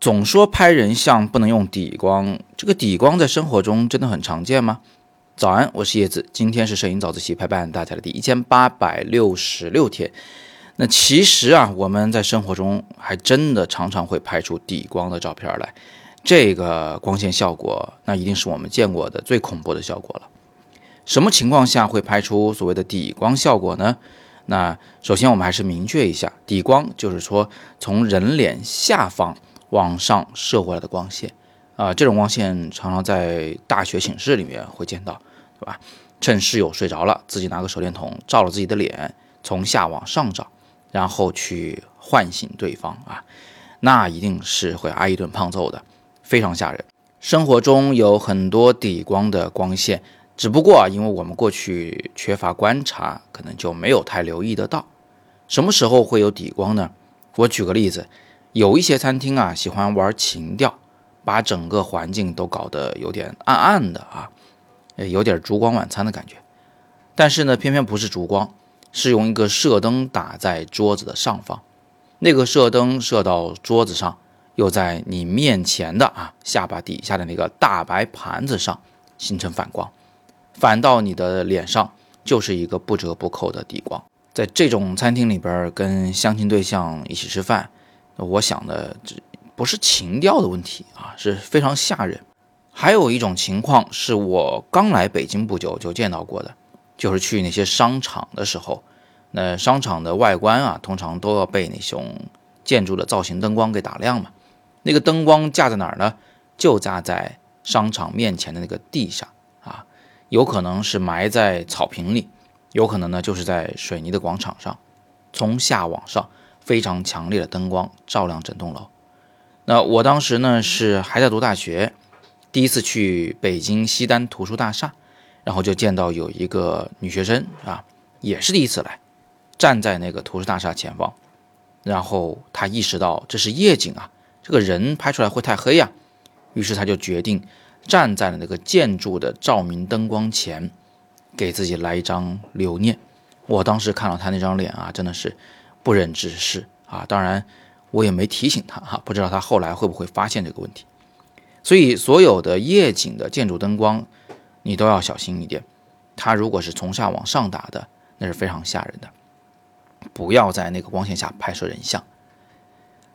总说拍人像不能用底光，这个底光在生活中真的很常见吗？早安，我是叶子，今天是摄影早自习陪伴大家的第一千八百六十六天。那其实啊，我们在生活中还真的常常会拍出底光的照片来，这个光线效果，那一定是我们见过的最恐怖的效果了。什么情况下会拍出所谓的底光效果呢？那首先我们还是明确一下，底光就是说从人脸下方。往上射过来的光线，啊，这种光线常常在大学寝室里面会见到，对吧？趁室友睡着了，自己拿个手电筒照了自己的脸，从下往上照，然后去唤醒对方啊，那一定是会挨一顿胖揍的，非常吓人。生活中有很多底光的光线，只不过啊，因为我们过去缺乏观察，可能就没有太留意得到。什么时候会有底光呢？我举个例子。有一些餐厅啊，喜欢玩情调，把整个环境都搞得有点暗暗的啊，有点烛光晚餐的感觉。但是呢，偏偏不是烛光，是用一个射灯打在桌子的上方，那个射灯射到桌子上，又在你面前的啊下巴底下的那个大白盘子上形成反光，反到你的脸上就是一个不折不扣的底光。在这种餐厅里边，跟相亲对象一起吃饭。我想的这不是情调的问题啊，是非常吓人。还有一种情况是我刚来北京不久就见到过的，就是去那些商场的时候，那商场的外观啊，通常都要被那种建筑的造型灯光给打亮嘛。那个灯光架在哪儿呢？就架在商场面前的那个地上，有可能是埋在草坪里，有可能呢就是在水泥的广场上，从下往上。非常强烈的灯光照亮整栋楼。那我当时呢是还在读大学，第一次去北京西单图书大厦，然后就见到有一个女学生啊，也是第一次来，站在那个图书大厦前方，然后她意识到这是夜景啊，这个人拍出来会太黑呀，于是她就决定站在了那个建筑的照明灯光前，给自己来一张留念。我当时看到他那张脸啊，真的是。不忍直视啊！当然，我也没提醒他哈，不知道他后来会不会发现这个问题。所以，所有的夜景的建筑灯光，你都要小心一点。它如果是从下往上打的，那是非常吓人的。不要在那个光线下拍摄人像。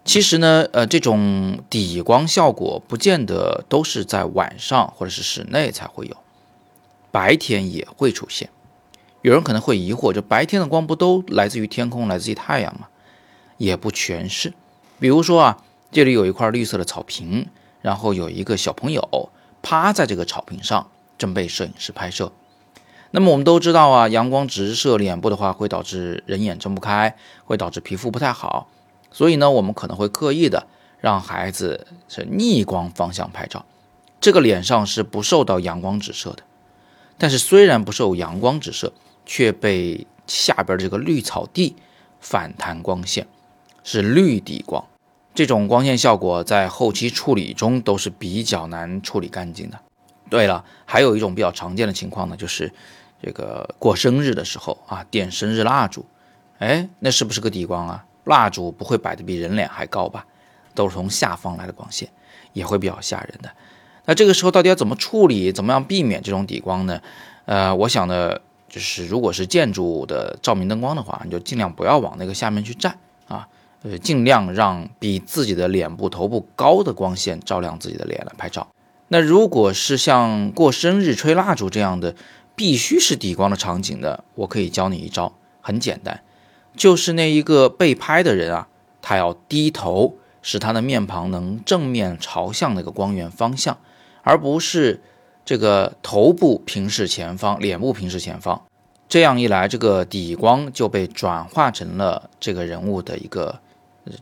其实呢，呃，这种底光效果不见得都是在晚上或者是室内才会有，白天也会出现。有人可能会疑惑，就白天的光不都来自于天空，来自于太阳吗？也不全是。比如说啊，这里有一块绿色的草坪，然后有一个小朋友趴在这个草坪上，正被摄影师拍摄。那么我们都知道啊，阳光直射脸部的话，会导致人眼睁不开，会导致皮肤不太好。所以呢，我们可能会刻意的让孩子是逆光方向拍照，这个脸上是不受到阳光直射的。但是虽然不受阳光直射，却被下边这个绿草地反弹光线，是绿底光。这种光线效果在后期处理中都是比较难处理干净的。对了，还有一种比较常见的情况呢，就是这个过生日的时候啊，点生日蜡烛，哎，那是不是个底光啊？蜡烛不会摆的比人脸还高吧？都是从下方来的光线，也会比较吓人的。那这个时候到底要怎么处理？怎么样避免这种底光呢？呃，我想呢。就是，如果是建筑的照明灯光的话，你就尽量不要往那个下面去站啊，呃，尽量让比自己的脸部、头部高的光线照亮自己的脸来拍照。那如果是像过生日吹蜡烛这样的，必须是底光的场景的，我可以教你一招，很简单，就是那一个被拍的人啊，他要低头，使他的面庞能正面朝向那个光源方向，而不是。这个头部平视前方，脸部平视前方，这样一来，这个底光就被转化成了这个人物的一个，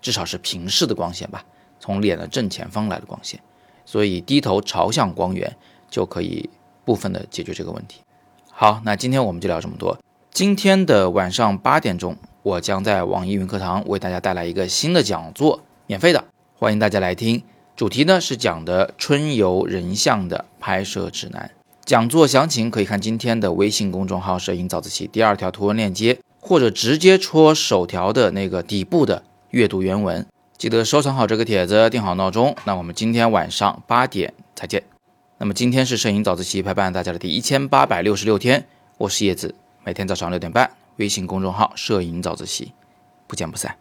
至少是平视的光线吧，从脸的正前方来的光线，所以低头朝向光源就可以部分的解决这个问题。好，那今天我们就聊这么多。今天的晚上八点钟，我将在网易云课堂为大家带来一个新的讲座，免费的，欢迎大家来听。主题呢是讲的春游人像的拍摄指南。讲座详情可以看今天的微信公众号“摄影早自习”第二条图文链接，或。者直接戳首条的那个底部的阅读原文。记得收藏好这个帖子，定好闹钟。那我们今天晚上八点再见。那么今天是摄影早自习陪伴大家的第一千八百六十六天，我是叶子，每天早上六点半，微信公众号“摄影早自习”，不见不散。